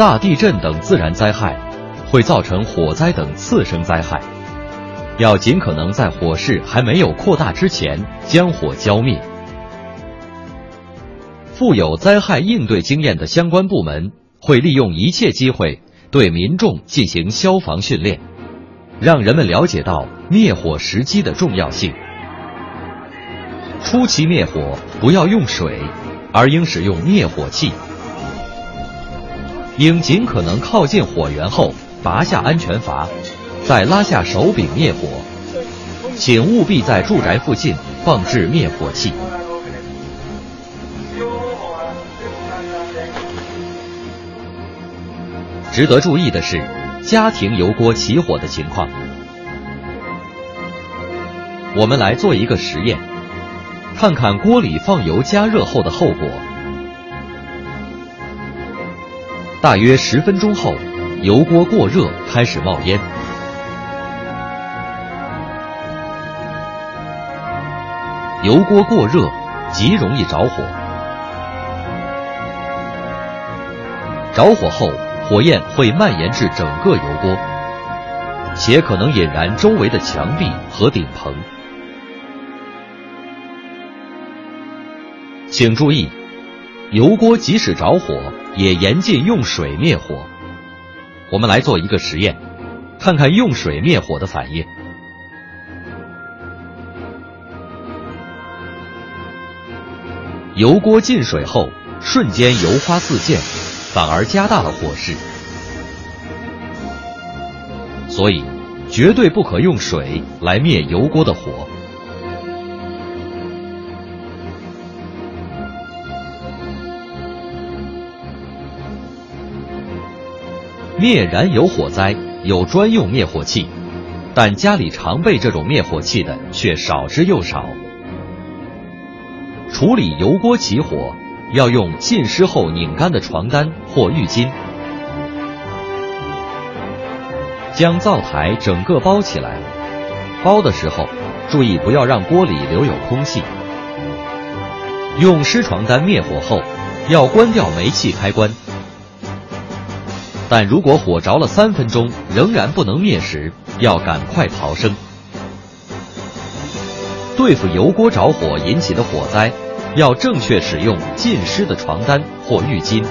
大地震等自然灾害，会造成火灾等次生灾害，要尽可能在火势还没有扩大之前将火浇灭。富有灾害应对经验的相关部门会利用一切机会对民众进行消防训练，让人们了解到灭火时机的重要性。初期灭火不要用水，而应使用灭火器。应尽可能靠近火源后拔下安全阀，再拉下手柄灭火。请务必在住宅附近放置灭火器。值得注意的是，家庭油锅起火的情况。我们来做一个实验。看看锅里放油加热后的后果。大约十分钟后，油锅过热，开始冒烟。油锅过热，极容易着火。着火后，火焰会蔓延至整个油锅，且可能引燃周围的墙壁和顶棚。请注意，油锅即使着火，也严禁用水灭火。我们来做一个实验，看看用水灭火的反应。油锅进水后，瞬间油花四溅，反而加大了火势。所以，绝对不可用水来灭油锅的火。灭燃油火灾有专用灭火器，但家里常备这种灭火器的却少之又少。处理油锅起火，要用浸湿后拧干的床单或浴巾，将灶台整个包起来。包的时候，注意不要让锅里留有空气。用湿床单灭火后，要关掉煤气开关。但如果火着了三分钟仍然不能灭时，要赶快逃生。对付油锅着火引起的火灾，要正确使用浸湿的床单或浴巾。